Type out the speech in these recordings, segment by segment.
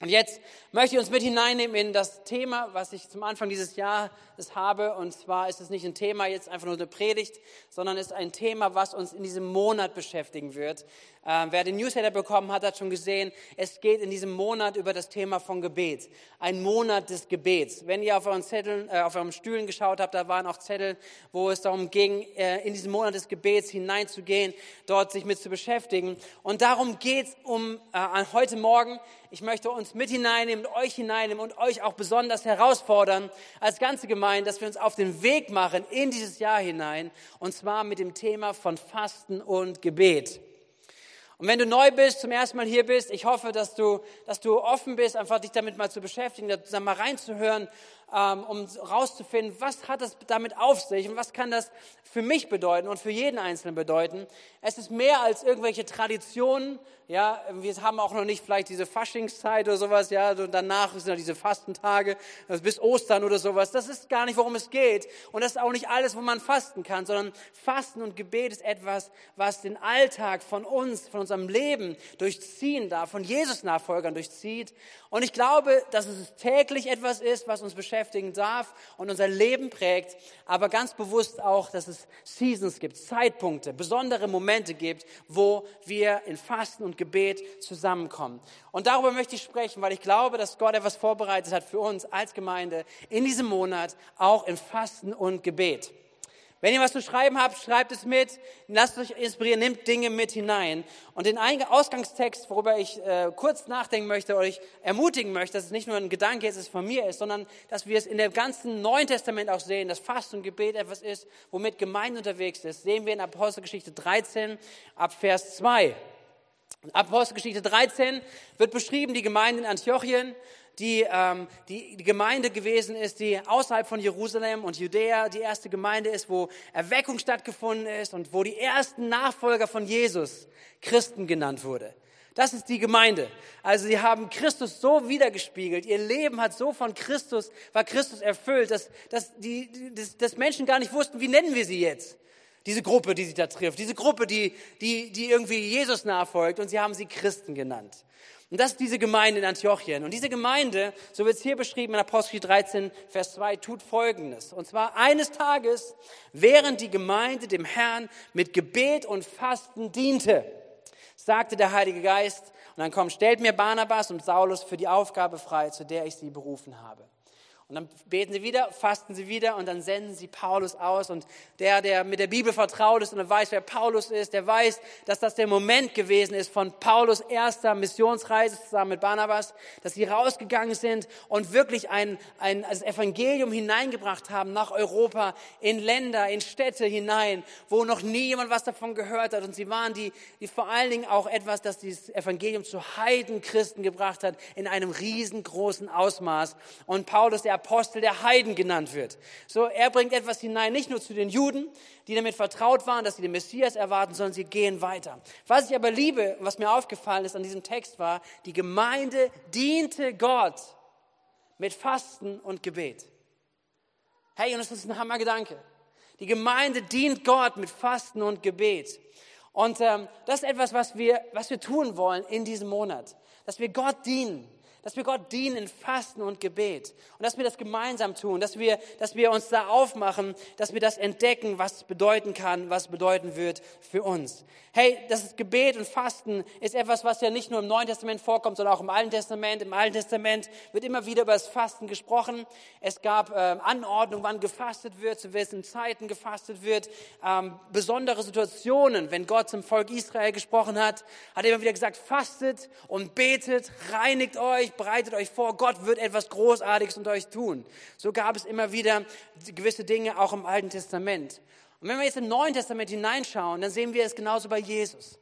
Und jetzt möchte ich uns mit hineinnehmen in das Thema, was ich zum Anfang dieses Jahres habe. Und zwar ist es nicht ein Thema, jetzt einfach nur eine Predigt, sondern ist ein Thema, was uns in diesem Monat beschäftigen wird. Ähm, wer den Newsletter bekommen hat, hat schon gesehen, es geht in diesem Monat über das Thema von Gebet. Ein Monat des Gebets. Wenn ihr auf euren Zetteln, äh, auf euren Stühlen geschaut habt, da waren auch Zettel, wo es darum ging, äh, in diesen Monat des Gebets hineinzugehen, dort sich mit zu beschäftigen. Und darum geht's um äh, heute Morgen. Ich möchte uns mit hineinnehmen, euch hineinnehmen und euch auch besonders herausfordern, als ganze Gemeinde, dass wir uns auf den Weg machen in dieses Jahr hinein, und zwar mit dem Thema von Fasten und Gebet. Und wenn du neu bist, zum ersten Mal hier bist, ich hoffe, dass du, dass du offen bist, einfach dich damit mal zu beschäftigen, da mal reinzuhören, ähm, um rauszufinden, was hat das damit auf sich und was kann das für mich bedeuten und für jeden Einzelnen bedeuten. Es ist mehr als irgendwelche Traditionen, ja, wir haben auch noch nicht vielleicht diese Faschingszeit oder sowas, ja, und danach sind ja diese Fastentage also bis Ostern oder sowas. Das ist gar nicht, worum es geht. Und das ist auch nicht alles, wo man fasten kann, sondern Fasten und Gebet ist etwas, was den Alltag von uns, von unserem Leben durchziehen darf, von Jesus-Nachfolgern durchzieht. Und ich glaube, dass es täglich etwas ist, was uns beschäftigen darf und unser Leben prägt, aber ganz bewusst auch, dass es Seasons gibt, Zeitpunkte, besondere Momente gibt, wo wir in Fasten und Gebet zusammenkommen. Und darüber möchte ich sprechen, weil ich glaube, dass Gott etwas vorbereitet hat für uns als Gemeinde in diesem Monat, auch in Fasten und Gebet. Wenn ihr was zu schreiben habt, schreibt es mit, lasst euch inspirieren, nehmt Dinge mit hinein. Und den Ausgangstext, worüber ich äh, kurz nachdenken möchte, euch ermutigen möchte, dass es nicht nur ein Gedanke jetzt ist von mir ist, sondern dass wir es in dem ganzen Neuen Testament auch sehen, dass Fasten und Gebet etwas ist, womit Gemeinde unterwegs ist, sehen wir in Apostelgeschichte 13 ab Vers 2. Apostelgeschichte 13 wird beschrieben, die Gemeinde in Antiochien, die, ähm, die, die Gemeinde gewesen ist, die außerhalb von Jerusalem und Judäa die erste Gemeinde ist, wo Erweckung stattgefunden ist und wo die ersten Nachfolger von Jesus Christen genannt wurde. Das ist die Gemeinde. Also sie haben Christus so wiedergespiegelt. Ihr Leben hat so von Christus, war Christus erfüllt, dass, dass, die, dass, dass Menschen gar nicht wussten, wie nennen wir sie jetzt. Diese Gruppe, die sich da trifft. Diese Gruppe, die, die, die irgendwie Jesus nachfolgt. Und sie haben sie Christen genannt. Und das ist diese Gemeinde in Antiochien. Und diese Gemeinde, so wird es hier beschrieben in Apostel 13, Vers 2, tut Folgendes. Und zwar eines Tages, während die Gemeinde dem Herrn mit Gebet und Fasten diente, sagte der Heilige Geist, und dann kommt, stellt mir Barnabas und Saulus für die Aufgabe frei, zu der ich sie berufen habe. Und dann beten sie wieder, fasten sie wieder und dann senden sie Paulus aus. Und der, der mit der Bibel vertraut ist und weiß, wer Paulus ist, der weiß, dass das der Moment gewesen ist von Paulus erster Missionsreise zusammen mit Barnabas, dass sie rausgegangen sind und wirklich ein, ein also Evangelium hineingebracht haben nach Europa, in Länder, in Städte hinein, wo noch nie jemand was davon gehört hat. Und sie waren die, die vor allen Dingen auch etwas, das dieses Evangelium zu Heidenchristen gebracht hat, in einem riesengroßen Ausmaß. Und Paulus, der Apostel der Heiden genannt wird. So, er bringt etwas hinein, nicht nur zu den Juden, die damit vertraut waren, dass sie den Messias erwarten, sondern sie gehen weiter. Was ich aber liebe, was mir aufgefallen ist an diesem Text war, die Gemeinde diente Gott mit Fasten und Gebet. Hey, und das ist ein Hammergedanke. Die Gemeinde dient Gott mit Fasten und Gebet. Und ähm, das ist etwas, was wir, was wir tun wollen in diesem Monat. Dass wir Gott dienen dass wir Gott dienen in Fasten und Gebet und dass wir das gemeinsam tun, dass wir, dass wir uns da aufmachen, dass wir das entdecken, was bedeuten kann, was bedeuten wird für uns. Hey, das Gebet und Fasten ist etwas, was ja nicht nur im Neuen Testament vorkommt, sondern auch im Alten Testament. Im Alten Testament wird immer wieder über das Fasten gesprochen. Es gab äh, Anordnungen, wann gefastet wird, zu welchen Zeiten gefastet wird, ähm, besondere Situationen, wenn Gott zum Volk Israel gesprochen hat, hat er immer wieder gesagt, fastet und betet, reinigt euch, euch, bereitet euch vor, Gott wird etwas Großartiges unter euch tun. So gab es immer wieder gewisse Dinge auch im Alten Testament. Und wenn wir jetzt im Neuen Testament hineinschauen, dann sehen wir es genauso bei Jesus.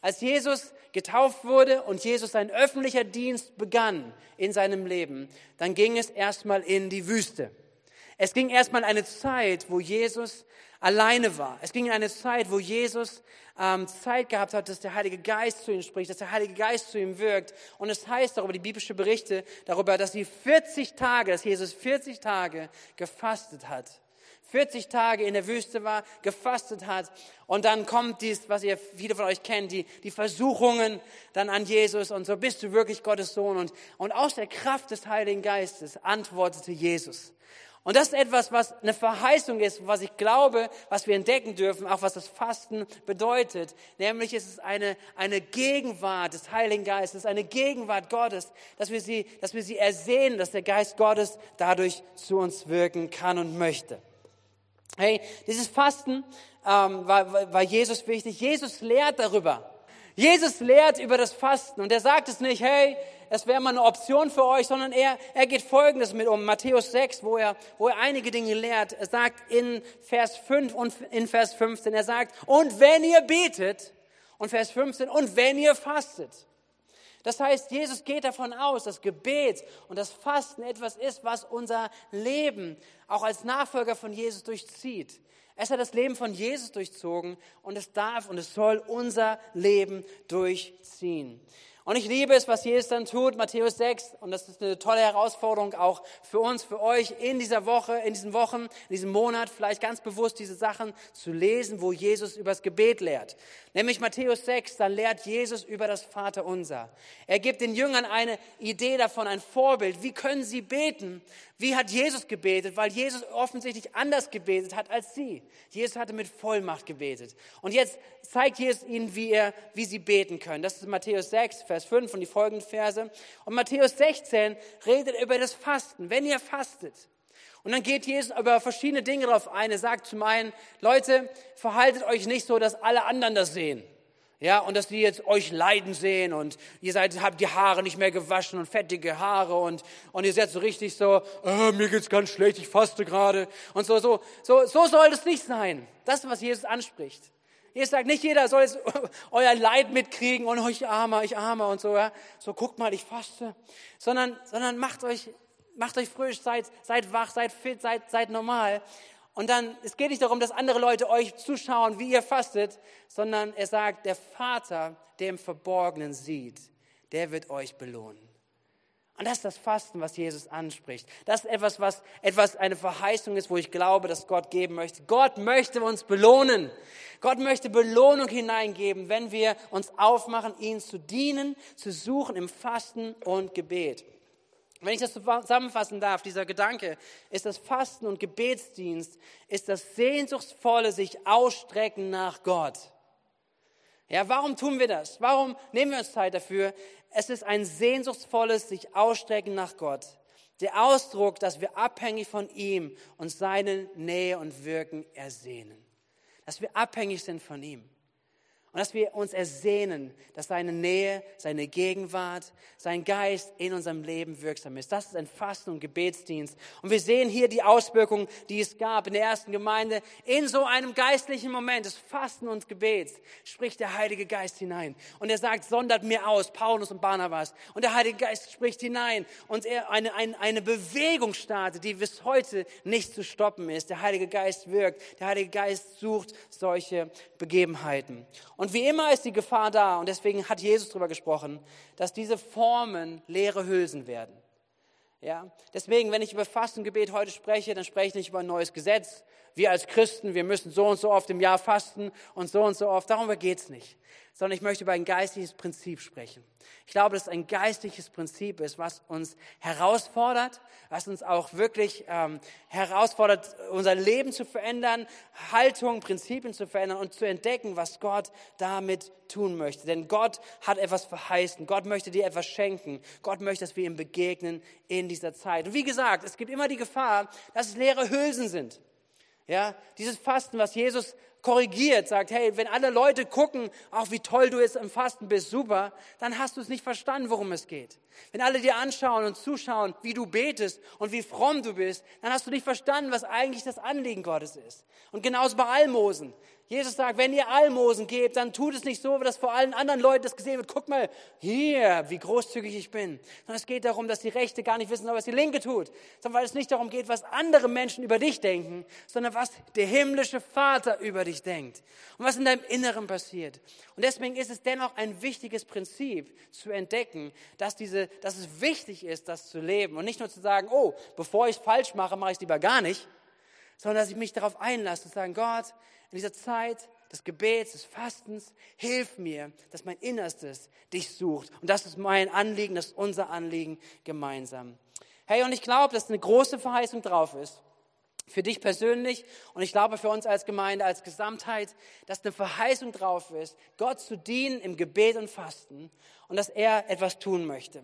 Als Jesus getauft wurde und Jesus sein öffentlicher Dienst begann in seinem Leben, dann ging es erstmal in die Wüste. Es ging erstmal eine Zeit, wo Jesus alleine war. Es ging in eine Zeit, wo Jesus ähm, Zeit gehabt hat, dass der Heilige Geist zu ihm spricht, dass der Heilige Geist zu ihm wirkt. Und es heißt darüber, die biblische Berichte darüber, dass sie 40 Tage, dass Jesus 40 Tage gefastet hat. 40 Tage in der Wüste war, gefastet hat. Und dann kommt dies, was ihr viele von euch kennt, die, die Versuchungen dann an Jesus. Und so bist du wirklich Gottes Sohn. Und, und aus der Kraft des Heiligen Geistes antwortete Jesus. Und das ist etwas, was eine Verheißung ist, was ich glaube, was wir entdecken dürfen, auch was das Fasten bedeutet. Nämlich ist es eine, eine Gegenwart des Heiligen Geistes, eine Gegenwart Gottes, dass wir, sie, dass wir sie ersehen, dass der Geist Gottes dadurch zu uns wirken kann und möchte. Hey, dieses Fasten ähm, war, war Jesus wichtig. Jesus lehrt darüber. Jesus lehrt über das Fasten und er sagt es nicht, hey, es wäre mal eine Option für euch, sondern er, er geht Folgendes mit um. Matthäus 6, wo er, wo er einige Dinge lehrt. Er sagt in Vers 5 und in Vers 15, er sagt, und wenn ihr betet, und Vers 15, und wenn ihr fastet. Das heißt, Jesus geht davon aus, dass Gebet und das Fasten etwas ist, was unser Leben auch als Nachfolger von Jesus durchzieht. Es hat das Leben von Jesus durchzogen und es darf und es soll unser Leben durchziehen. Und ich liebe es, was Jesus dann tut, Matthäus 6. Und das ist eine tolle Herausforderung auch für uns, für euch in dieser Woche, in diesen Wochen, in diesem Monat, vielleicht ganz bewusst diese Sachen zu lesen, wo Jesus über das Gebet lehrt. Nämlich Matthäus 6, dann lehrt Jesus über das Vaterunser. Er gibt den Jüngern eine Idee davon, ein Vorbild. Wie können sie beten? Wie hat Jesus gebetet? Weil Jesus offensichtlich anders gebetet hat als sie. Jesus hatte mit Vollmacht gebetet. Und jetzt zeigt Jesus ihnen, wie, er, wie sie beten können. Das ist Matthäus 6, Vers 5 und die folgenden Verse. Und Matthäus 16 redet über das Fasten. Wenn ihr fastet, und dann geht Jesus über verschiedene Dinge darauf ein. Er sagt zum einen, Leute, verhaltet euch nicht so, dass alle anderen das sehen. Ja, und dass die jetzt euch leiden sehen und ihr seid, habt die Haare nicht mehr gewaschen und fettige Haare und, und ihr seid so richtig so, oh, mir geht's ganz schlecht, ich faste gerade und so, so, so, so soll das nicht sein. Das was Jesus anspricht. Jesus sagt, nicht jeder soll jetzt euer Leid mitkriegen und euch armer, ich armer und so, ja. So, guckt mal, ich faste. Sondern, sondern macht euch, macht euch frisch, seid, seid wach, seid fit, seid, seid normal. Und dann, es geht nicht darum, dass andere Leute euch zuschauen, wie ihr fastet, sondern er sagt, der Vater, der im Verborgenen sieht, der wird euch belohnen. Und das ist das Fasten, was Jesus anspricht. Das ist etwas, was etwas eine Verheißung ist, wo ich glaube, dass Gott geben möchte. Gott möchte uns belohnen. Gott möchte Belohnung hineingeben, wenn wir uns aufmachen, ihn zu dienen, zu suchen im Fasten und Gebet. Wenn ich das zusammenfassen darf, dieser Gedanke ist das Fasten und Gebetsdienst, ist das sehnsuchtsvolle sich ausstrecken nach Gott. Ja, warum tun wir das? Warum nehmen wir uns Zeit dafür? Es ist ein sehnsuchtsvolles sich ausstrecken nach Gott. Der Ausdruck, dass wir abhängig von ihm und seine Nähe und Wirken ersehnen. Dass wir abhängig sind von ihm. Und dass wir uns ersehnen, dass seine Nähe, seine Gegenwart, sein Geist in unserem Leben wirksam ist. Das ist ein Fasten- und Gebetsdienst. Und wir sehen hier die Auswirkungen, die es gab in der ersten Gemeinde. In so einem geistlichen Moment des Fasten und Gebets spricht der Heilige Geist hinein. Und er sagt, sondert mir aus, Paulus und Barnabas. Und der Heilige Geist spricht hinein. Und er eine, eine, eine Bewegung startet, die bis heute nicht zu stoppen ist. Der Heilige Geist wirkt. Der Heilige Geist sucht solche Begebenheiten. Und wie immer ist die Gefahr da, und deswegen hat Jesus darüber gesprochen, dass diese Formen leere Hülsen werden. Ja? Deswegen, wenn ich über Fastengebet heute spreche, dann spreche ich nicht über ein neues Gesetz. Wir als Christen, wir müssen so und so oft im Jahr fasten und so und so oft. Darum geht es nicht sondern ich möchte über ein geistliches Prinzip sprechen. Ich glaube, dass es ein geistliches Prinzip ist, was uns herausfordert, was uns auch wirklich ähm, herausfordert, unser Leben zu verändern, Haltung, Prinzipien zu verändern und zu entdecken, was Gott damit tun möchte. Denn Gott hat etwas verheißen, Gott möchte dir etwas schenken, Gott möchte, dass wir ihm begegnen in dieser Zeit. Und wie gesagt, es gibt immer die Gefahr, dass es leere Hülsen sind. Ja, dieses Fasten, was Jesus korrigiert, sagt, hey, wenn alle Leute gucken, auch wie toll du jetzt im Fasten bist, super, dann hast du es nicht verstanden, worum es geht. Wenn alle dir anschauen und zuschauen, wie du betest und wie fromm du bist, dann hast du nicht verstanden, was eigentlich das Anliegen Gottes ist. Und genauso bei Almosen. Jesus sagt, wenn ihr Almosen gebt, dann tut es nicht so, dass vor allen anderen Leuten das gesehen wird. Guck mal, hier, wie großzügig ich bin. Sondern es geht darum, dass die Rechte gar nicht wissen, was die Linke tut. Sondern weil es nicht darum geht, was andere Menschen über dich denken, sondern was der himmlische Vater über dich denkt. Und was in deinem Inneren passiert. Und deswegen ist es dennoch ein wichtiges Prinzip zu entdecken, dass, diese, dass es wichtig ist, das zu leben. Und nicht nur zu sagen, oh, bevor ich es falsch mache, mache ich es lieber gar nicht sondern dass ich mich darauf einlasse und sagen, Gott, in dieser Zeit des Gebets, des Fastens, hilf mir, dass mein Innerstes dich sucht. Und das ist mein Anliegen, das ist unser Anliegen gemeinsam. Hey, und ich glaube, dass eine große Verheißung drauf ist für dich persönlich und ich glaube für uns als Gemeinde, als Gesamtheit, dass eine Verheißung drauf ist, Gott zu dienen im Gebet und Fasten und dass er etwas tun möchte.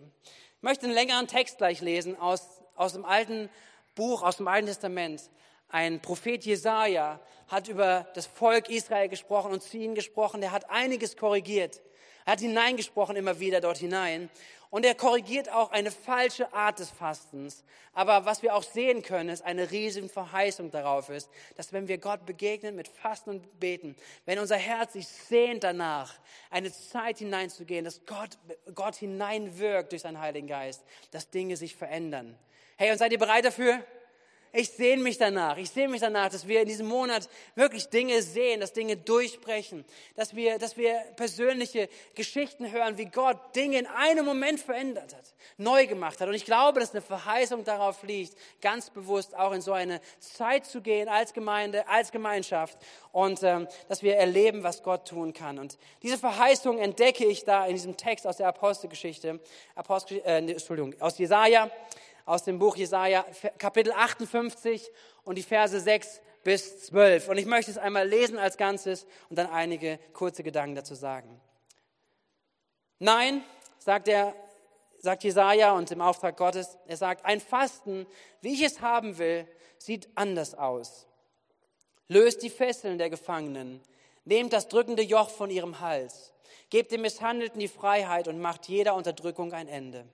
Ich möchte einen längeren Text gleich lesen aus, aus dem alten Buch, aus dem Alten Testament. Ein Prophet Jesaja hat über das Volk Israel gesprochen und zu ihnen gesprochen. Der hat einiges korrigiert. Er hat hineingesprochen immer wieder dort hinein. Und er korrigiert auch eine falsche Art des Fastens. Aber was wir auch sehen können, ist eine riesige Verheißung darauf ist, dass wenn wir Gott begegnen mit Fasten und Beten, wenn unser Herz sich sehnt danach, eine Zeit hineinzugehen, dass Gott, Gott hineinwirkt durch seinen Heiligen Geist, dass Dinge sich verändern. Hey, und seid ihr bereit dafür? Ich sehne mich danach. Ich sehne mich danach, dass wir in diesem Monat wirklich Dinge sehen, dass Dinge durchbrechen, dass wir, dass wir persönliche Geschichten hören, wie Gott Dinge in einem Moment verändert hat, neu gemacht hat. Und ich glaube, dass eine Verheißung darauf liegt, ganz bewusst auch in so eine Zeit zu gehen als Gemeinde, als Gemeinschaft und ähm, dass wir erleben, was Gott tun kann. Und diese Verheißung entdecke ich da in diesem Text aus der Apostelgeschichte, Apostel, äh, Entschuldigung, aus Jesaja aus dem Buch Jesaja, Kapitel 58 und die Verse 6 bis 12. Und ich möchte es einmal lesen als Ganzes und dann einige kurze Gedanken dazu sagen. Nein, sagt er, sagt Jesaja und im Auftrag Gottes, er sagt, ein Fasten, wie ich es haben will, sieht anders aus. Löst die Fesseln der Gefangenen, nehmt das drückende Joch von ihrem Hals, gebt dem Misshandelten die Freiheit und macht jeder Unterdrückung ein Ende.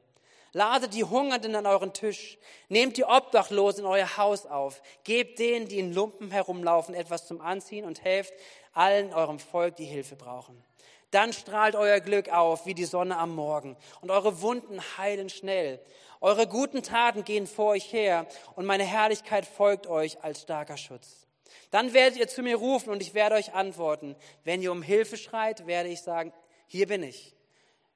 Ladet die Hungernden an euren Tisch. Nehmt die Obdachlosen in euer Haus auf. Gebt denen, die in Lumpen herumlaufen, etwas zum Anziehen und helft allen eurem Volk, die Hilfe brauchen. Dann strahlt euer Glück auf wie die Sonne am Morgen und eure Wunden heilen schnell. Eure guten Taten gehen vor euch her und meine Herrlichkeit folgt euch als starker Schutz. Dann werdet ihr zu mir rufen und ich werde euch antworten. Wenn ihr um Hilfe schreit, werde ich sagen, hier bin ich.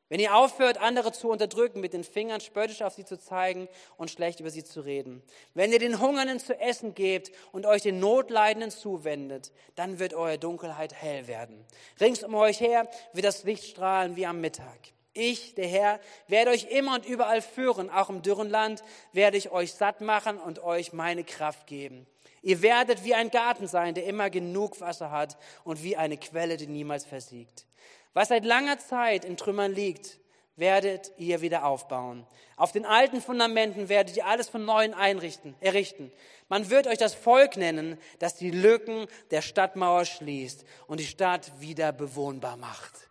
Wenn ihr aufhört, andere zu unterdrücken, mit den Fingern spöttisch auf sie zu zeigen und schlecht über sie zu reden. Wenn ihr den Hungernden zu essen gebt und euch den Notleidenden zuwendet, dann wird eure Dunkelheit hell werden. Rings um euch her wird das Licht strahlen wie am Mittag. Ich, der Herr, werde euch immer und überall führen, auch im dürren Land werde ich euch satt machen und euch meine Kraft geben. Ihr werdet wie ein Garten sein, der immer genug Wasser hat und wie eine Quelle, die niemals versiegt. Was seit langer Zeit in Trümmern liegt, werdet ihr wieder aufbauen. Auf den alten Fundamenten werdet ihr alles von neuem einrichten, errichten. Man wird euch das Volk nennen, das die Lücken der Stadtmauer schließt und die Stadt wieder bewohnbar macht.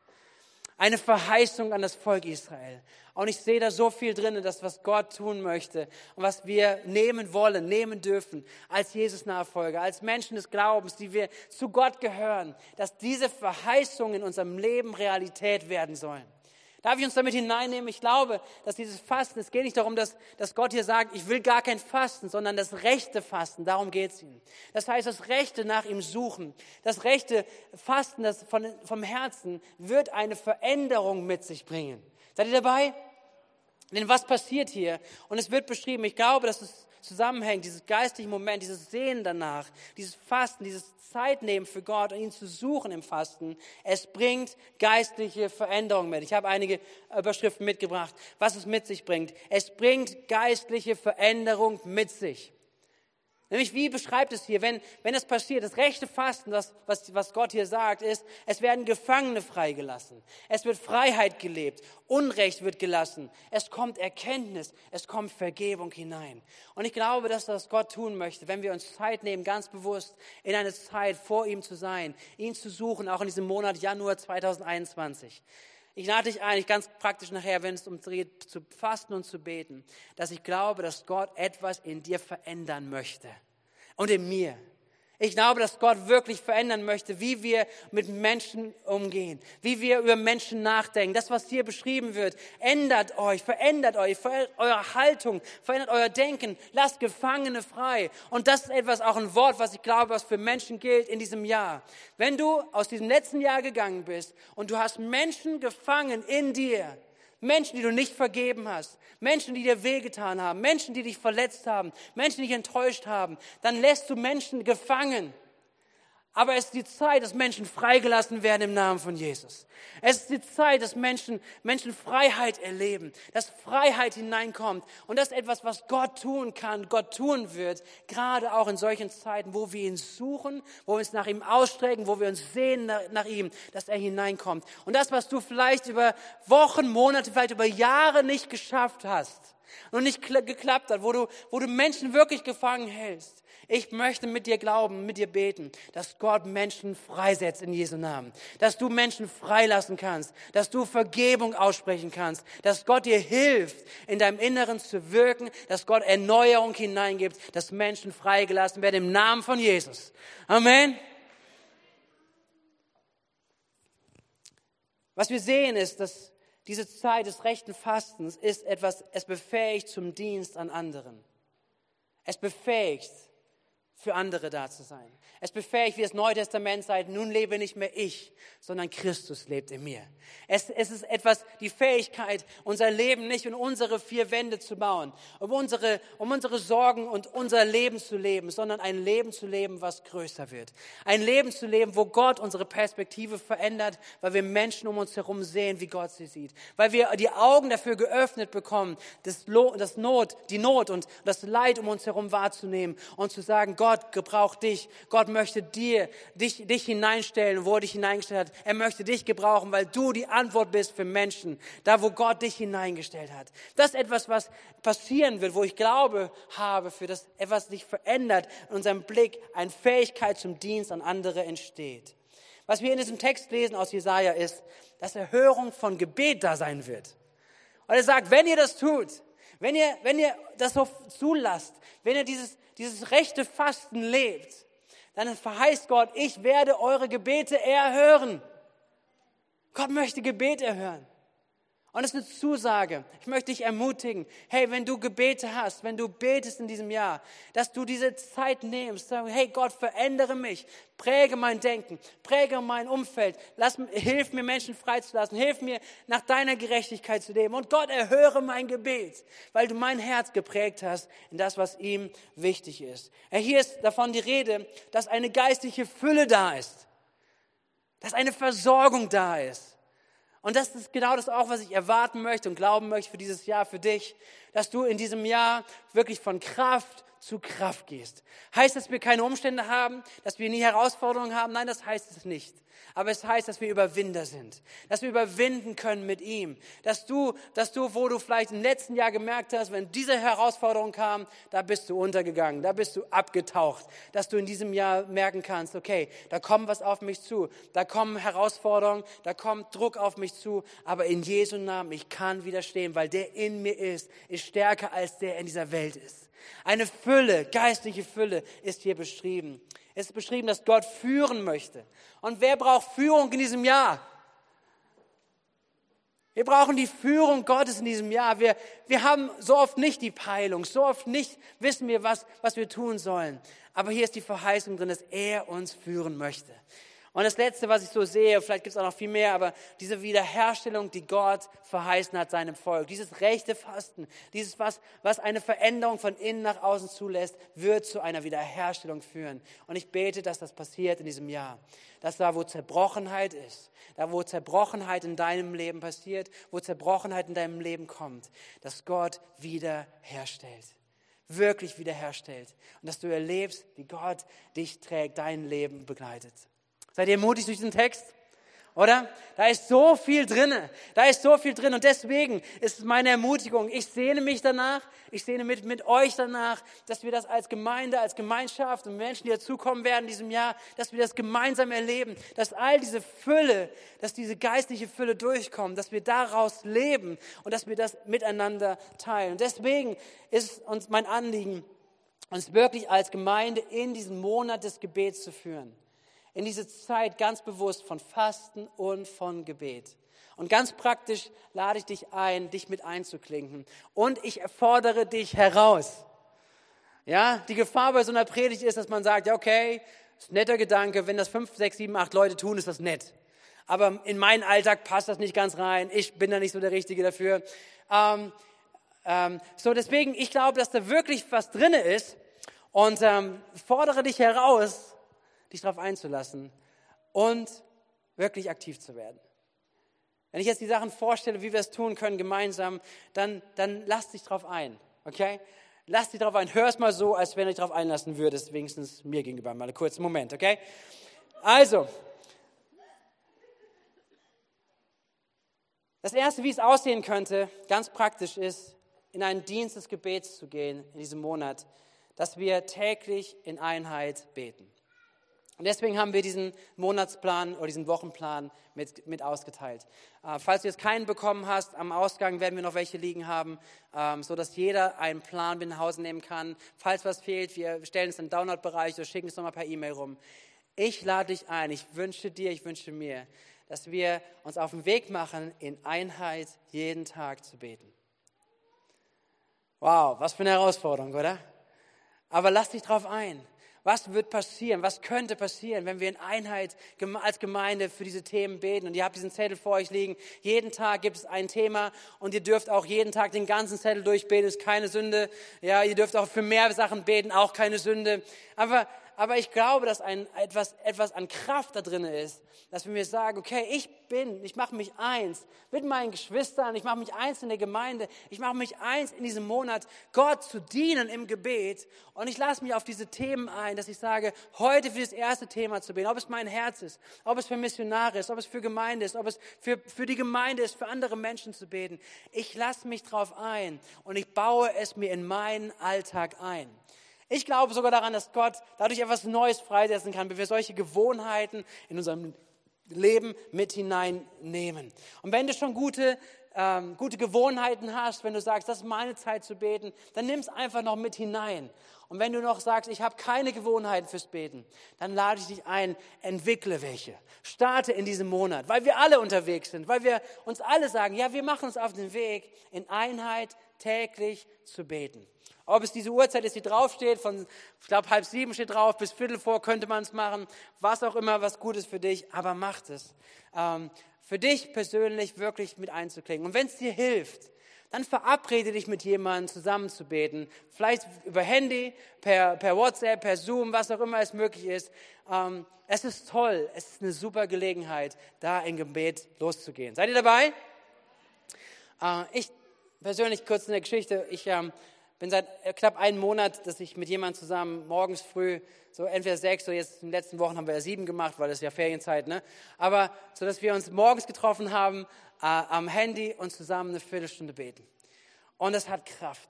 Eine Verheißung an das Volk Israel. Und ich sehe da so viel drin, das, was Gott tun möchte und was wir nehmen wollen, nehmen dürfen als Jesus-Nachfolger, als Menschen des Glaubens, die wir zu Gott gehören, dass diese Verheißungen in unserem Leben Realität werden sollen. Darf ich uns damit hineinnehmen? Ich glaube, dass dieses Fasten, es geht nicht darum, dass, dass Gott hier sagt, ich will gar kein Fasten, sondern das rechte Fasten, darum geht es ihm. Das heißt, das rechte nach ihm suchen, das rechte Fasten das von, vom Herzen wird eine Veränderung mit sich bringen. Seid ihr dabei? Denn was passiert hier? Und es wird beschrieben, ich glaube, dass es zusammenhängt, dieses geistliche Moment, dieses Sehen danach, dieses Fasten, dieses Zeitnehmen für Gott und ihn zu suchen im Fasten. Es bringt geistliche Veränderung mit. Ich habe einige Überschriften mitgebracht, was es mit sich bringt. Es bringt geistliche Veränderung mit sich. Nämlich, wie beschreibt es hier, wenn, wenn das passiert, das rechte Fasten, das, was, was Gott hier sagt, ist, es werden Gefangene freigelassen. Es wird Freiheit gelebt. Unrecht wird gelassen. Es kommt Erkenntnis. Es kommt Vergebung hinein. Und ich glaube, dass das Gott tun möchte, wenn wir uns Zeit nehmen, ganz bewusst in eine Zeit vor ihm zu sein, ihn zu suchen, auch in diesem Monat Januar 2021. Ich lade dich ein, ich ganz praktisch nachher, wenn es um geht, zu fasten und zu beten, dass ich glaube, dass Gott etwas in dir verändern möchte und in mir. Ich glaube, dass Gott wirklich verändern möchte, wie wir mit Menschen umgehen, wie wir über Menschen nachdenken. Das, was hier beschrieben wird, ändert euch, verändert euch, verändert eure Haltung, verändert euer Denken, lasst Gefangene frei. Und das ist etwas, auch ein Wort, was ich glaube, was für Menschen gilt in diesem Jahr. Wenn du aus diesem letzten Jahr gegangen bist und du hast Menschen gefangen in dir, Menschen, die du nicht vergeben hast, Menschen, die dir wehgetan haben, Menschen, die dich verletzt haben, Menschen, die dich enttäuscht haben, dann lässt du Menschen gefangen. Aber es ist die Zeit, dass Menschen freigelassen werden im Namen von Jesus. Es ist die Zeit, dass Menschen, Menschen Freiheit erleben, dass Freiheit hineinkommt. Und das ist etwas, was Gott tun kann, Gott tun wird, gerade auch in solchen Zeiten, wo wir ihn suchen, wo wir uns nach ihm ausstrecken, wo wir uns sehen nach, nach ihm, dass er hineinkommt. Und das, was du vielleicht über Wochen, Monate, vielleicht über Jahre nicht geschafft hast und nicht geklappt hat, wo du, wo du Menschen wirklich gefangen hältst, ich möchte mit dir glauben, mit dir beten, dass Gott Menschen freisetzt in Jesu Namen. Dass du Menschen freilassen kannst. Dass du Vergebung aussprechen kannst. Dass Gott dir hilft, in deinem Inneren zu wirken. Dass Gott Erneuerung hineingibt. Dass Menschen freigelassen werden im Namen von Jesus. Amen. Was wir sehen ist, dass diese Zeit des rechten Fastens ist etwas, es befähigt zum Dienst an anderen. Es befähigt, für andere da zu sein. Es befähigt, wie das Neue Testament sagt, nun lebe nicht mehr ich, sondern Christus lebt in mir. Es, es ist etwas, die Fähigkeit, unser Leben nicht in unsere vier Wände zu bauen, um unsere, um unsere Sorgen und unser Leben zu leben, sondern ein Leben zu leben, was größer wird. Ein Leben zu leben, wo Gott unsere Perspektive verändert, weil wir Menschen um uns herum sehen, wie Gott sie sieht. Weil wir die Augen dafür geöffnet bekommen, das, Not, die Not und das Leid um uns herum wahrzunehmen und zu sagen, Gott gebraucht dich. Gott möchte dir, dich, dich hineinstellen, wo er dich hineingestellt hat. Er möchte dich gebrauchen, weil du die Antwort bist für Menschen, da wo Gott dich hineingestellt hat. Das ist etwas, was passieren wird, wo ich Glaube habe, für das etwas sich verändert, in unserem Blick eine Fähigkeit zum Dienst an andere entsteht. Was wir in diesem Text lesen aus Jesaja ist, dass Erhörung von Gebet da sein wird. Und er sagt, wenn ihr das tut, wenn ihr, wenn ihr das so zulasst, wenn ihr dieses, dieses rechte Fasten lebt, dann verheißt Gott, ich werde eure Gebete erhören. Gott möchte Gebet erhören. Und es ist eine Zusage. Ich möchte dich ermutigen, hey, wenn du Gebete hast, wenn du betest in diesem Jahr, dass du diese Zeit nimmst, sag, hey Gott, verändere mich, präge mein Denken, präge mein Umfeld, lass, hilf mir Menschen freizulassen, hilf mir nach deiner Gerechtigkeit zu leben. Und Gott, erhöre mein Gebet, weil du mein Herz geprägt hast in das, was ihm wichtig ist. Hier ist davon die Rede, dass eine geistliche Fülle da ist, dass eine Versorgung da ist. Und das ist genau das auch, was ich erwarten möchte und glauben möchte für dieses Jahr für dich, dass du in diesem Jahr wirklich von Kraft zu Kraft gehst. Heißt, dass wir keine Umstände haben, dass wir nie Herausforderungen haben? Nein, das heißt es nicht. Aber es heißt, dass wir Überwinder sind, dass wir überwinden können mit ihm, dass du, dass du, wo du vielleicht im letzten Jahr gemerkt hast, wenn diese Herausforderung kam, da bist du untergegangen, da bist du abgetaucht, dass du in diesem Jahr merken kannst, okay, da kommt was auf mich zu, da kommen Herausforderungen, da kommt Druck auf mich zu, aber in Jesu Namen, ich kann widerstehen, weil der in mir ist, ist stärker als der in dieser Welt ist. Eine Fülle, geistliche Fülle ist hier beschrieben. Es ist beschrieben, dass Gott führen möchte. Und wer braucht Führung in diesem Jahr? Wir brauchen die Führung Gottes in diesem Jahr. Wir, wir haben so oft nicht die Peilung, so oft nicht wissen wir, was, was wir tun sollen. Aber hier ist die Verheißung drin, dass er uns führen möchte. Und das Letzte, was ich so sehe, vielleicht gibt es auch noch viel mehr, aber diese Wiederherstellung, die Gott verheißen hat seinem Volk, dieses rechte Fasten, dieses, was, was eine Veränderung von innen nach außen zulässt, wird zu einer Wiederherstellung führen. Und ich bete, dass das passiert in diesem Jahr. Dass da, wo Zerbrochenheit ist, da, wo Zerbrochenheit in deinem Leben passiert, wo Zerbrochenheit in deinem Leben kommt, dass Gott wiederherstellt wirklich wiederherstellt und dass du erlebst, wie Gott dich trägt, dein Leben begleitet. Seid ihr mutig durch diesen Text? Oder? Da ist so viel drinne. Da ist so viel drin. Und deswegen ist meine Ermutigung, ich sehne mich danach, ich sehne mit, mit euch danach, dass wir das als Gemeinde, als Gemeinschaft und Menschen, die dazukommen werden in diesem Jahr, dass wir das gemeinsam erleben, dass all diese Fülle, dass diese geistliche Fülle durchkommt, dass wir daraus leben und dass wir das miteinander teilen. Und deswegen ist uns mein Anliegen, uns wirklich als Gemeinde in diesen Monat des Gebets zu führen in diese Zeit ganz bewusst von Fasten und von Gebet. Und ganz praktisch lade ich dich ein, dich mit einzuklinken. Und ich fordere dich heraus. Ja, die Gefahr bei so einer Predigt ist, dass man sagt, ja, okay, ist ein netter Gedanke, wenn das fünf, sechs, sieben, acht Leute tun, ist das nett. aber in meinen Alltag passt das nicht ganz rein. Ich bin da nicht so der Richtige dafür. Ähm, ähm, so deswegen, ich glaube, dass da wirklich was drinne ist und ähm, fordere dich heraus, dich darauf einzulassen und wirklich aktiv zu werden. Wenn ich jetzt die Sachen vorstelle, wie wir es tun können gemeinsam, dann, dann lass dich darauf ein, okay? Lass dich darauf ein. Hör es mal so, als wenn du dich darauf einlassen würdest, wenigstens mir gegenüber. Mal einen kurzen Moment, okay? Also, das Erste, wie es aussehen könnte, ganz praktisch ist, in einen Dienst des Gebets zu gehen in diesem Monat, dass wir täglich in Einheit beten. Und deswegen haben wir diesen Monatsplan oder diesen Wochenplan mit, mit ausgeteilt. Äh, falls du jetzt keinen bekommen hast, am Ausgang werden wir noch welche liegen haben, ähm, so dass jeder einen Plan mit nach Hause nehmen kann. Falls was fehlt, wir stellen es den Download-Bereich oder schicken es nochmal per E-Mail rum. Ich lade dich ein, ich wünsche dir, ich wünsche mir, dass wir uns auf den Weg machen, in Einheit jeden Tag zu beten. Wow, was für eine Herausforderung, oder? Aber lass dich drauf ein. Was wird passieren? Was könnte passieren, wenn wir in Einheit als Gemeinde für diese Themen beten? Und ihr habt diesen Zettel vor euch liegen. Jeden Tag gibt es ein Thema und ihr dürft auch jeden Tag den ganzen Zettel durchbeten. Ist keine Sünde. Ja, ihr dürft auch für mehr Sachen beten. Auch keine Sünde. Aber aber ich glaube, dass ein, etwas, etwas an Kraft da drin ist, dass wir sagen, okay, ich bin, ich mache mich eins mit meinen Geschwistern, ich mache mich eins in der Gemeinde, ich mache mich eins in diesem Monat, Gott zu dienen im Gebet und ich lasse mich auf diese Themen ein, dass ich sage, heute für das erste Thema zu beten, ob es mein Herz ist, ob es für Missionare ist, ob es für Gemeinde ist, ob es für, für die Gemeinde ist, für andere Menschen zu beten. Ich lasse mich drauf ein und ich baue es mir in meinen Alltag ein. Ich glaube sogar daran, dass Gott dadurch etwas Neues freisetzen kann, wenn wir solche Gewohnheiten in unserem Leben mit hineinnehmen. Und wenn du schon gute, ähm, gute Gewohnheiten hast, wenn du sagst, das ist meine Zeit zu beten, dann nimm es einfach noch mit hinein. Und wenn du noch sagst, ich habe keine Gewohnheiten fürs Beten, dann lade ich dich ein, entwickle welche. Starte in diesem Monat, weil wir alle unterwegs sind, weil wir uns alle sagen, ja, wir machen uns auf den Weg, in Einheit täglich zu beten. Ob es diese Uhrzeit ist, die draufsteht, von, ich glaube, halb sieben steht drauf, bis Viertel vor könnte man es machen, was auch immer, was gut ist für dich, aber macht es. Ähm, für dich persönlich wirklich mit einzuklingen. Und wenn es dir hilft, dann verabrede dich mit jemandem zusammen zu beten. Vielleicht über Handy, per, per WhatsApp, per Zoom, was auch immer es möglich ist. Ähm, es ist toll, es ist eine super Gelegenheit, da in Gebet loszugehen. Seid ihr dabei? Äh, ich persönlich kurz in der Geschichte, ich ähm, bin seit knapp einem Monat, dass ich mit jemandem zusammen morgens früh, so entweder sechs oder jetzt in den letzten Wochen haben wir ja sieben gemacht, weil das ist ja Ferienzeit, ne? Aber so, dass wir uns morgens getroffen haben äh, am Handy und zusammen eine Viertelstunde beten. Und es hat Kraft.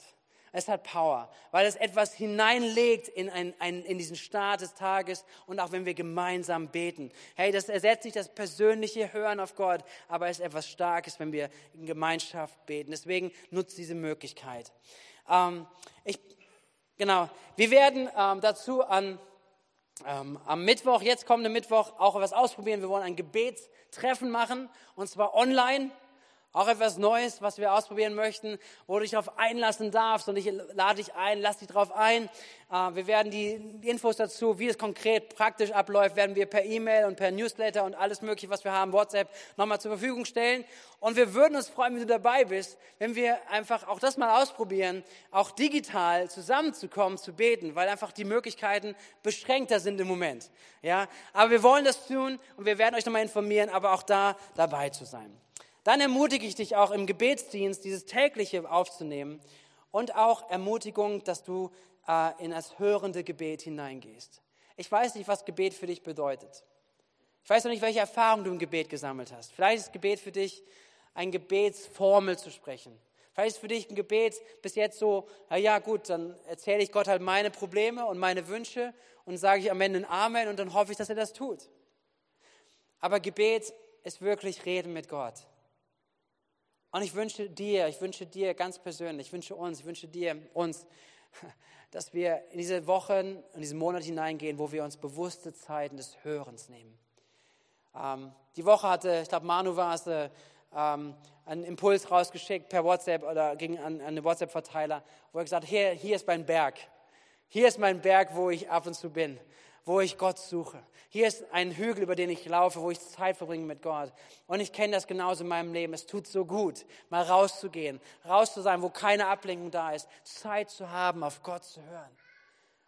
Es hat Power, weil es etwas hineinlegt in, ein, ein, in diesen Start des Tages und auch wenn wir gemeinsam beten. Hey, das ersetzt nicht das persönliche Hören auf Gott, aber es ist etwas Starkes, wenn wir in Gemeinschaft beten. Deswegen nutzt diese Möglichkeit. Ähm, ich, genau, wir werden ähm, dazu an, ähm, am Mittwoch, jetzt kommende Mittwoch, auch etwas ausprobieren. Wir wollen ein Gebetstreffen machen und zwar online. Auch etwas Neues, was wir ausprobieren möchten, wo du dich darauf einlassen darfst. Und ich lade dich ein, lass dich darauf ein. Äh, wir werden die Infos dazu, wie es konkret praktisch abläuft, werden wir per E-Mail und per Newsletter und alles Mögliche, was wir haben, WhatsApp, nochmal zur Verfügung stellen. Und wir würden uns freuen, wenn du dabei bist, wenn wir einfach auch das mal ausprobieren, auch digital zusammenzukommen, zu beten, weil einfach die Möglichkeiten beschränkter sind im Moment. Ja, aber wir wollen das tun und wir werden euch nochmal informieren, aber auch da dabei zu sein. Dann ermutige ich dich auch im Gebetsdienst, dieses tägliche aufzunehmen und auch Ermutigung, dass du äh, in das hörende Gebet hineingehst. Ich weiß nicht, was Gebet für dich bedeutet. Ich weiß noch nicht, welche Erfahrung du im Gebet gesammelt hast. Vielleicht ist Gebet für dich, eine Gebetsformel zu sprechen. Vielleicht ist für dich ein Gebet bis jetzt so, na ja gut, dann erzähle ich Gott halt meine Probleme und meine Wünsche und sage ich am Ende ein Amen und dann hoffe ich, dass er das tut. Aber Gebet ist wirklich Reden mit Gott. Und ich wünsche dir, ich wünsche dir ganz persönlich, ich wünsche uns, ich wünsche dir, uns, dass wir in diese Wochen, in diesen Monat hineingehen, wo wir uns bewusste Zeiten des Hörens nehmen. Ähm, die Woche hatte, ich glaube, Manu war es, äh, ähm, einen Impuls rausgeschickt per WhatsApp oder ging an, an den WhatsApp-Verteiler, wo er gesagt hat, hier, hier ist mein Berg. Hier ist mein Berg, wo ich ab und zu bin wo ich Gott suche. Hier ist ein Hügel, über den ich laufe, wo ich Zeit verbringe mit Gott. Und ich kenne das genauso in meinem Leben. Es tut so gut, mal rauszugehen, raus zu sein, wo keine Ablenkung da ist, Zeit zu haben, auf Gott zu hören.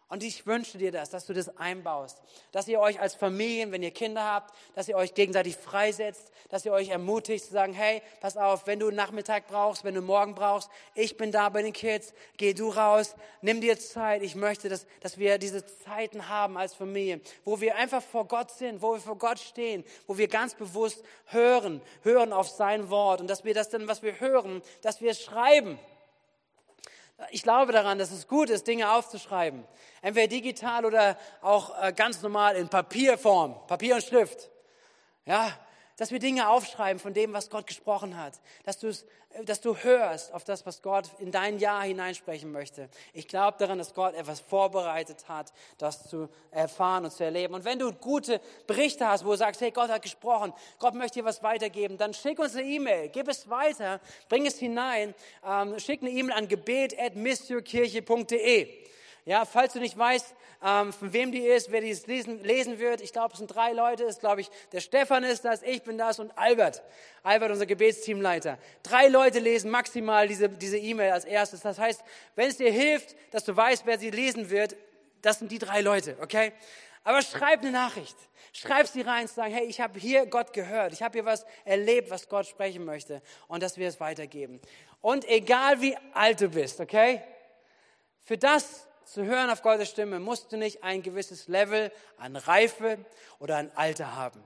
Und ich wünsche dir das, dass du das einbaust, dass ihr euch als Familien, wenn ihr Kinder habt, dass ihr euch gegenseitig freisetzt, dass ihr euch ermutigt zu sagen, hey, pass auf, wenn du Nachmittag brauchst, wenn du morgen brauchst, ich bin da bei den Kids, geh du raus, nimm dir Zeit. Ich möchte, dass, dass wir diese Zeiten haben als Familie, wo wir einfach vor Gott sind, wo wir vor Gott stehen, wo wir ganz bewusst hören, hören auf sein Wort und dass wir das dann, was wir hören, dass wir es schreiben. Ich glaube daran, dass es gut ist, Dinge aufzuschreiben. Entweder digital oder auch äh, ganz normal in Papierform, Papier und Schrift. Ja, dass wir Dinge aufschreiben von dem, was Gott gesprochen hat, dass, äh, dass du hörst auf das, was Gott in dein Jahr hineinsprechen möchte. Ich glaube daran, dass Gott etwas vorbereitet hat, das zu erfahren und zu erleben. Und wenn du gute Berichte hast, wo du sagst, hey, Gott hat gesprochen, Gott möchte dir was weitergeben, dann schick uns eine E-Mail, gib es weiter, bring es hinein, ähm, schick eine E-Mail an gebet.missionkirche.de. Ja, falls du nicht weißt, ähm, von wem die ist, wer die lesen, lesen wird, ich glaube, es sind drei Leute, es glaube ich, der Stefan ist das, ich bin das und Albert. Albert, unser Gebetsteamleiter. Drei Leute lesen maximal diese diese E-Mail als erstes. Das heißt, wenn es dir hilft, dass du weißt, wer sie lesen wird, das sind die drei Leute, okay? Aber schreib eine Nachricht. Schreib sie rein, sagen, hey, ich habe hier Gott gehört, ich habe hier was erlebt, was Gott sprechen möchte und dass wir es weitergeben. Und egal wie alt du bist, okay? Für das zu hören auf Gottes Stimme, musst du nicht ein gewisses Level an Reife oder an Alter haben.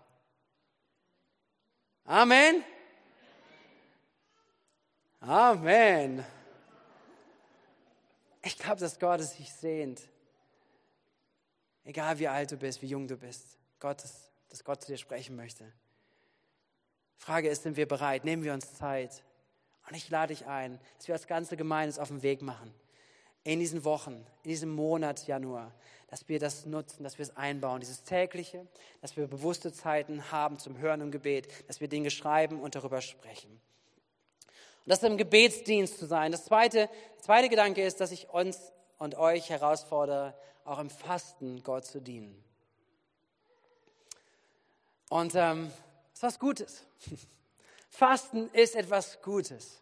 Amen. Amen. Ich glaube, dass Gott es sich sehnt. Egal wie alt du bist, wie jung du bist, Gott, dass Gott zu dir sprechen möchte. Frage ist, sind wir bereit? Nehmen wir uns Zeit? Und ich lade dich ein, dass wir als ganze Gemeinde es auf den Weg machen in diesen Wochen, in diesem Monat Januar, dass wir das nutzen, dass wir es einbauen, dieses tägliche, dass wir bewusste Zeiten haben zum Hören im Gebet, dass wir Dinge schreiben und darüber sprechen. Und das im Gebetsdienst zu sein. Das zweite, der zweite Gedanke ist, dass ich uns und euch herausfordere, auch im Fasten Gott zu dienen. Und ähm, das ist was Gutes. Fasten ist etwas Gutes.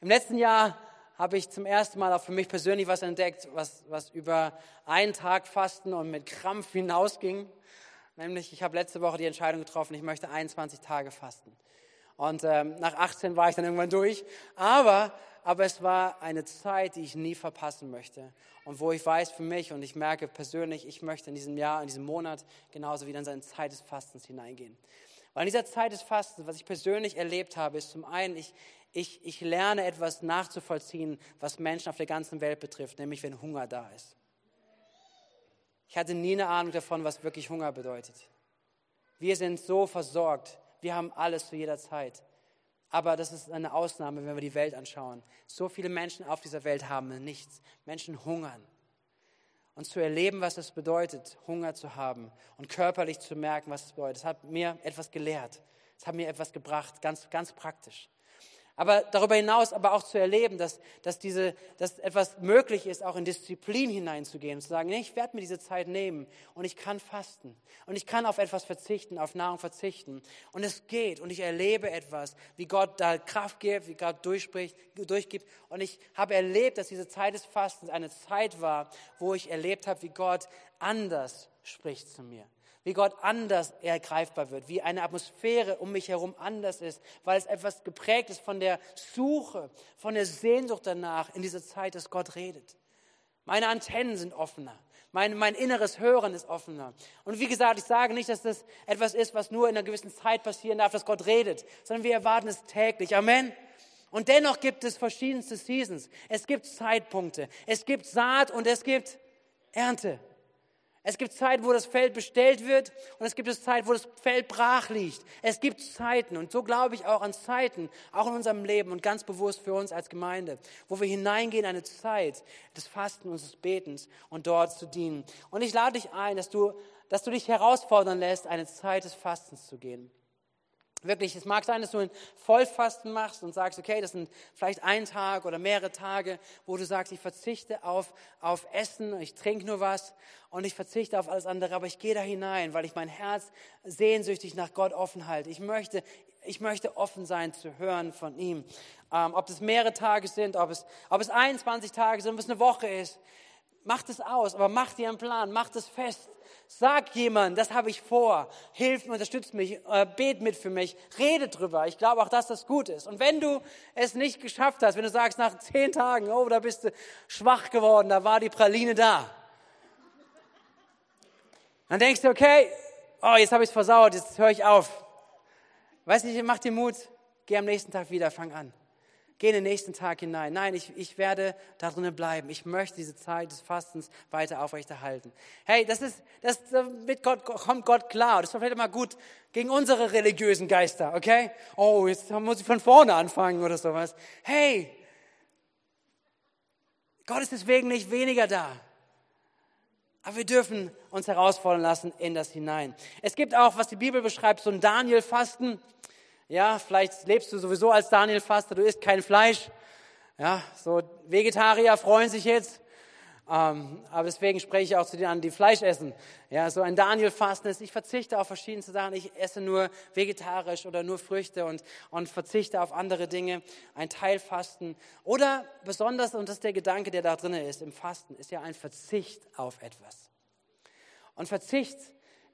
Im letzten Jahr habe ich zum ersten Mal auch für mich persönlich was entdeckt, was, was über einen Tag Fasten und mit Krampf hinausging. Nämlich, ich habe letzte Woche die Entscheidung getroffen, ich möchte 21 Tage fasten. Und ähm, nach 18 war ich dann irgendwann durch. Aber, aber es war eine Zeit, die ich nie verpassen möchte. Und wo ich weiß für mich und ich merke persönlich, ich möchte in diesem Jahr, in diesem Monat genauso wieder in seine Zeit des Fastens hineingehen. Weil in dieser Zeit des Fastens, was ich persönlich erlebt habe, ist zum einen, ich, ich, ich lerne etwas nachzuvollziehen, was Menschen auf der ganzen Welt betrifft, nämlich wenn Hunger da ist. Ich hatte nie eine Ahnung davon, was wirklich Hunger bedeutet. Wir sind so versorgt, wir haben alles zu jeder Zeit. Aber das ist eine Ausnahme, wenn wir die Welt anschauen. So viele Menschen auf dieser Welt haben nichts. Menschen hungern. Und zu erleben, was es bedeutet, Hunger zu haben und körperlich zu merken, was es bedeutet, das hat mir etwas gelehrt. Das hat mir etwas gebracht, ganz, ganz praktisch. Aber darüber hinaus aber auch zu erleben, dass, dass, diese, dass etwas möglich ist, auch in Disziplin hineinzugehen zu sagen, nee, ich werde mir diese Zeit nehmen und ich kann fasten und ich kann auf etwas verzichten, auf Nahrung verzichten. Und es geht und ich erlebe etwas, wie Gott da Kraft gibt, wie Gott durchspricht, durchgibt. Und ich habe erlebt, dass diese Zeit des Fastens eine Zeit war, wo ich erlebt habe, wie Gott anders spricht zu mir wie Gott anders ergreifbar wird, wie eine Atmosphäre um mich herum anders ist, weil es etwas geprägt ist von der Suche, von der Sehnsucht danach in dieser Zeit, dass Gott redet. Meine Antennen sind offener. Mein, mein inneres Hören ist offener. Und wie gesagt, ich sage nicht, dass das etwas ist, was nur in einer gewissen Zeit passieren darf, dass Gott redet, sondern wir erwarten es täglich. Amen. Und dennoch gibt es verschiedenste Seasons. Es gibt Zeitpunkte. Es gibt Saat und es gibt Ernte. Es gibt Zeiten, wo das Feld bestellt wird und es gibt es Zeiten, wo das Feld brach liegt. Es gibt Zeiten und so glaube ich auch an Zeiten, auch in unserem Leben und ganz bewusst für uns als Gemeinde, wo wir hineingehen in eine Zeit des Fasten und des Betens und dort zu dienen. Und ich lade dich ein, dass du, dass du dich herausfordern lässt, eine Zeit des Fastens zu gehen. Wirklich, es mag sein, dass du ein Vollfasten machst und sagst, okay, das sind vielleicht ein Tag oder mehrere Tage, wo du sagst, ich verzichte auf, auf Essen, ich trinke nur was und ich verzichte auf alles andere, aber ich gehe da hinein, weil ich mein Herz sehnsüchtig nach Gott offen halte. Ich möchte, ich möchte offen sein zu hören von ihm. Ähm, ob es mehrere Tage sind, ob es, ob es 21 Tage sind, ob es eine Woche ist, mach es aus, aber mach dir einen Plan, mach es fest. Sag jemand, das habe ich vor. Hilf mir, unterstützt mich, äh, bet mit für mich, rede drüber. Ich glaube auch, dass das gut ist. Und wenn du es nicht geschafft hast, wenn du sagst nach zehn Tagen, oh, da bist du schwach geworden, da war die Praline da. Dann denkst du, okay, oh, jetzt habe ich es versaut, jetzt höre ich auf. Weiß nicht, mach dir Mut, geh am nächsten Tag wieder, fang an. Geh in den nächsten Tag hinein. Nein, ich, ich werde da drinnen bleiben. Ich möchte diese Zeit des Fastens weiter aufrechterhalten. Hey, das ist, das, mit Gott kommt Gott klar. Das ist vielleicht mal gut gegen unsere religiösen Geister, okay? Oh, jetzt muss ich von vorne anfangen oder sowas. Hey, Gott ist deswegen nicht weniger da. Aber wir dürfen uns herausfordern lassen in das hinein. Es gibt auch, was die Bibel beschreibt, so ein Daniel-Fasten. Ja, vielleicht lebst du sowieso als Daniel Faster, du isst kein Fleisch. Ja, so Vegetarier freuen sich jetzt. Ähm, aber deswegen spreche ich auch zu denen an, die Fleisch essen. Ja, so ein Daniel Fasten ist, ich verzichte auf verschiedene Sachen. Ich esse nur vegetarisch oder nur Früchte und, und verzichte auf andere Dinge. Ein Teilfasten. Oder besonders, und das ist der Gedanke, der da drin ist, im Fasten, ist ja ein Verzicht auf etwas. Und Verzicht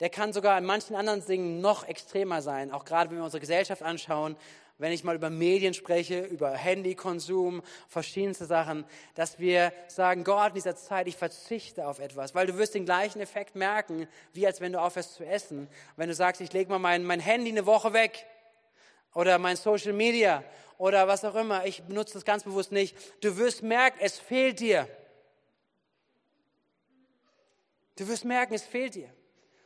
der kann sogar in manchen anderen Dingen noch extremer sein. Auch gerade wenn wir unsere Gesellschaft anschauen, wenn ich mal über Medien spreche, über Handykonsum, verschiedenste Sachen, dass wir sagen, Gott, in dieser Zeit, ich verzichte auf etwas, weil du wirst den gleichen Effekt merken, wie als wenn du aufhörst zu essen. Wenn du sagst, ich lege mal mein, mein Handy eine Woche weg oder mein Social Media oder was auch immer, ich benutze das ganz bewusst nicht, du wirst merken, es fehlt dir. Du wirst merken, es fehlt dir.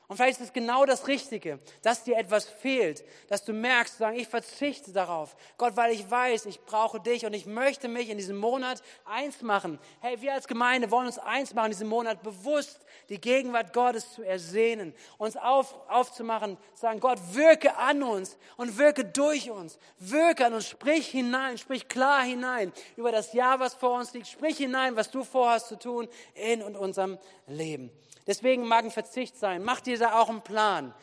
Und vielleicht ist es genau das Richtige, dass dir etwas fehlt, dass du merkst, sagen, ich verzichte darauf. Gott, weil ich weiß, ich brauche dich und ich möchte mich in diesem Monat eins machen. Hey, wir als Gemeinde wollen uns eins machen, in diesem Monat bewusst die Gegenwart Gottes zu ersehnen, uns auf, aufzumachen, sagen, Gott, wirke an uns und wirke durch uns. Wirke an uns, sprich hinein, sprich klar hinein über das Jahr, was vor uns liegt. Sprich hinein, was du vorhast zu tun in und unserem Leben. Deswegen mag ein Verzicht sein. Mach dir da auch einen Plan.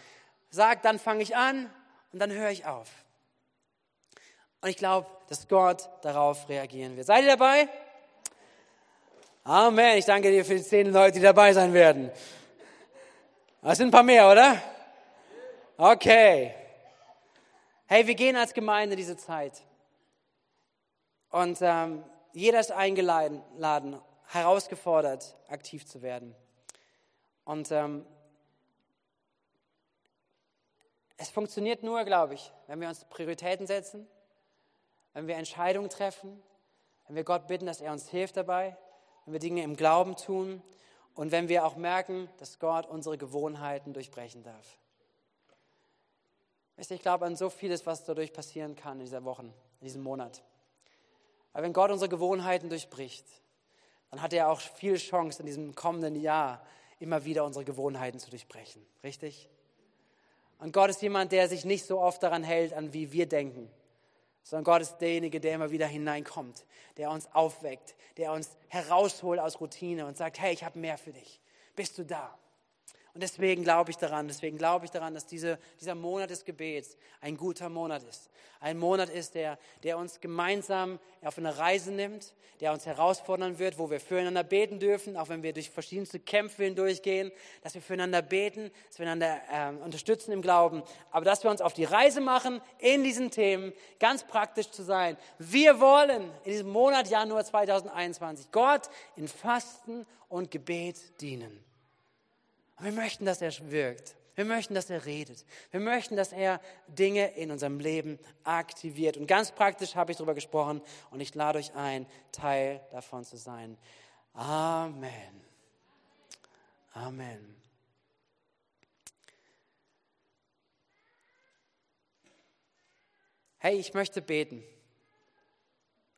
Sag, dann fange ich an und dann höre ich auf. Und ich glaube, dass Gott darauf reagieren wird. Seid ihr dabei? Amen. Ich danke dir für die zehn Leute, die dabei sein werden. Das sind ein paar mehr, oder? Okay. Hey, wir gehen als Gemeinde diese Zeit. Und ähm, jeder ist eingeladen, herausgefordert, aktiv zu werden. Und ähm, es funktioniert nur, glaube ich, wenn wir uns Prioritäten setzen, wenn wir Entscheidungen treffen, wenn wir Gott bitten, dass er uns hilft dabei, wenn wir Dinge im Glauben tun und wenn wir auch merken, dass Gott unsere Gewohnheiten durchbrechen darf. Ich glaube an so vieles, was dadurch passieren kann in dieser Woche, in diesem Monat. Aber wenn Gott unsere Gewohnheiten durchbricht, dann hat er auch viel Chance in diesem kommenden Jahr immer wieder unsere Gewohnheiten zu durchbrechen. Richtig? Und Gott ist jemand, der sich nicht so oft daran hält, an wie wir denken, sondern Gott ist derjenige, der immer wieder hineinkommt, der uns aufweckt, der uns herausholt aus Routine und sagt, hey, ich habe mehr für dich. Bist du da? Und deswegen glaube ich daran, deswegen glaube ich daran, dass diese, dieser Monat des Gebets ein guter Monat ist. Ein Monat ist, der, der uns gemeinsam auf eine Reise nimmt, der uns herausfordern wird, wo wir füreinander beten dürfen, auch wenn wir durch verschiedenste Kämpfe hindurchgehen, dass wir füreinander beten, dass wir einander äh, unterstützen im Glauben, aber dass wir uns auf die Reise machen, in diesen Themen ganz praktisch zu sein. Wir wollen in diesem Monat Januar 2021 Gott in Fasten und Gebet dienen. Und wir möchten, dass er wirkt. Wir möchten, dass er redet. Wir möchten, dass er Dinge in unserem Leben aktiviert. Und ganz praktisch habe ich darüber gesprochen und ich lade euch ein, Teil davon zu sein. Amen. Amen. Hey, ich möchte beten.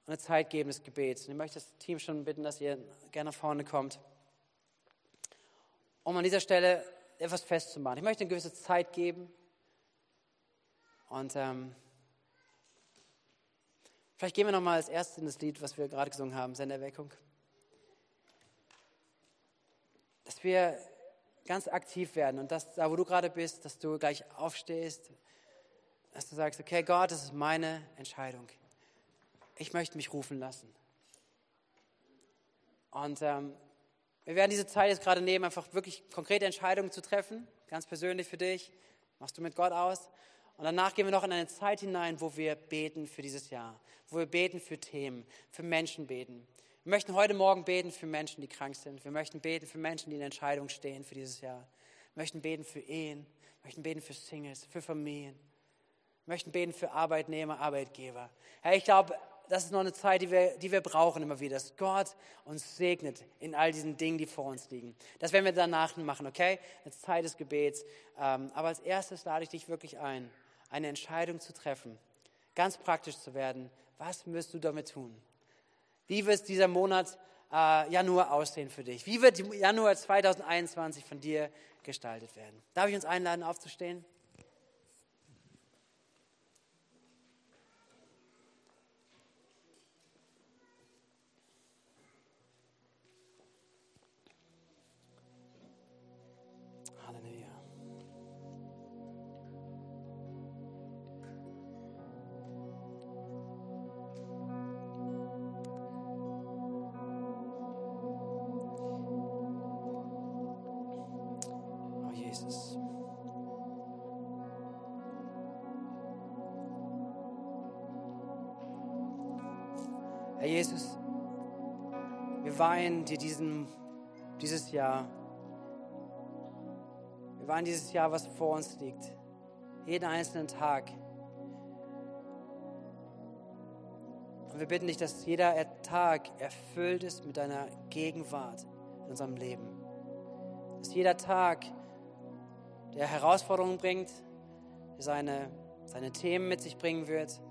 Eine Zeit geben des Gebets. Und ich möchte das Team schon bitten, dass ihr gerne vorne kommt um an dieser Stelle etwas festzumachen. Ich möchte eine gewisse Zeit geben, Und ähm, vielleicht gehen wir nochmal als erstes in das Lied, was wir gerade gesungen haben, Senderweckung. Dass wir ganz aktiv werden und dass da, wo du gerade bist, dass du gleich aufstehst, dass du sagst, okay, Gott, das ist meine Entscheidung. Ich möchte mich rufen lassen. Und ähm, wir werden diese Zeit jetzt gerade nehmen, einfach wirklich konkrete Entscheidungen zu treffen, ganz persönlich für dich. Machst du mit Gott aus. Und danach gehen wir noch in eine Zeit hinein, wo wir beten für dieses Jahr, wo wir beten für Themen, für Menschen beten. Wir möchten heute Morgen beten für Menschen, die krank sind. Wir möchten beten für Menschen, die in Entscheidung stehen für dieses Jahr. Wir möchten beten für Ehen, wir möchten beten für Singles, für Familien. Wir möchten beten für Arbeitnehmer, Arbeitgeber. Herr, ich glaube, das ist noch eine Zeit, die wir, die wir brauchen immer wieder, dass Gott uns segnet in all diesen Dingen, die vor uns liegen. Das werden wir danach machen, okay? Eine Zeit des Gebets. Ähm, aber als erstes lade ich dich wirklich ein, eine Entscheidung zu treffen, ganz praktisch zu werden. Was wirst du damit tun? Wie wird dieser Monat äh, Januar aussehen für dich? Wie wird Januar 2021 von dir gestaltet werden? Darf ich uns einladen, aufzustehen? Wir weihen dir diesen, dieses Jahr. Wir weihen dieses Jahr, was vor uns liegt. Jeden einzelnen Tag. Und wir bitten dich, dass jeder Tag erfüllt ist mit deiner Gegenwart in unserem Leben. Dass jeder Tag, der Herausforderungen bringt, seine, seine Themen mit sich bringen wird,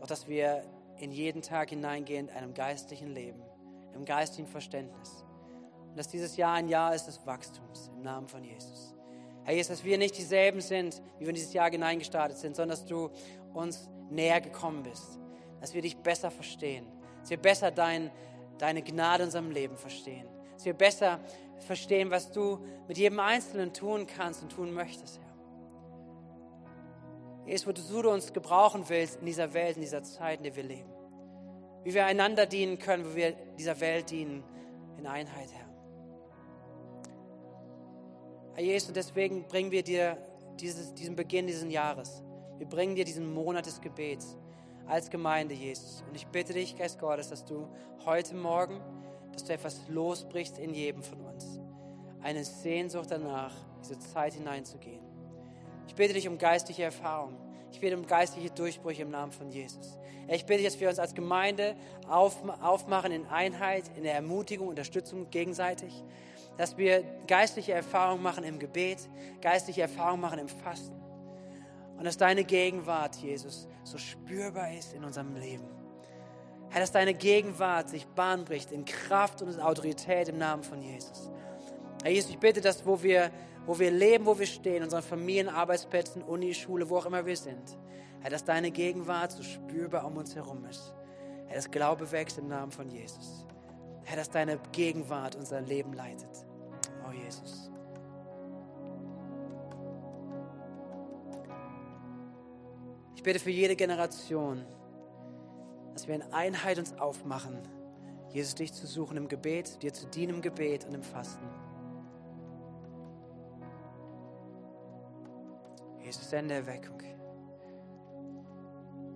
auch dass wir in jeden Tag hineingehen, einem geistlichen Leben, einem geistigen Verständnis. Und dass dieses Jahr ein Jahr ist des Wachstums im Namen von Jesus. Herr Jesus, dass wir nicht dieselben sind, wie wir in dieses Jahr hineingestartet sind, sondern dass du uns näher gekommen bist, dass wir dich besser verstehen, dass wir besser dein, deine Gnade in unserem Leben verstehen, dass wir besser verstehen, was du mit jedem Einzelnen tun kannst und tun möchtest, Herr. Jesus, wo du uns gebrauchen willst in dieser Welt, in dieser Zeit, in der wir leben. Wie wir einander dienen können, wo wir dieser Welt dienen, in Einheit, Herr. Herr Jesus, deswegen bringen wir dir dieses, diesen Beginn dieses Jahres. Wir bringen dir diesen Monat des Gebets als Gemeinde, Jesus. Und ich bitte dich, Geist Gottes, dass du heute Morgen, dass du etwas losbrichst in jedem von uns. Eine Sehnsucht danach, diese Zeit hineinzugehen. Ich bitte dich um geistliche Erfahrung. Ich bitte um geistliche Durchbrüche im Namen von Jesus. Ich bitte dass wir uns als Gemeinde aufmachen in Einheit, in der Ermutigung, Unterstützung gegenseitig. Dass wir geistliche Erfahrungen machen im Gebet, geistliche Erfahrungen machen im Fasten. Und dass deine Gegenwart, Jesus, so spürbar ist in unserem Leben. Herr, dass deine Gegenwart sich Bahn bricht in Kraft und in Autorität im Namen von Jesus. Herr Jesus, ich bitte, dass wo wir wo wir leben, wo wir stehen, unseren Familien, Arbeitsplätzen, Uni, Schule, wo auch immer wir sind. Herr, dass deine Gegenwart so spürbar um uns herum ist. Herr, dass Glaube wächst im Namen von Jesus. Herr, dass deine Gegenwart unser Leben leitet. Oh Jesus. Ich bitte für jede Generation, dass wir in Einheit uns aufmachen, Jesus dich zu suchen im Gebet, dir zu dienen im Gebet und im Fasten. Jesus, sende Erweckung.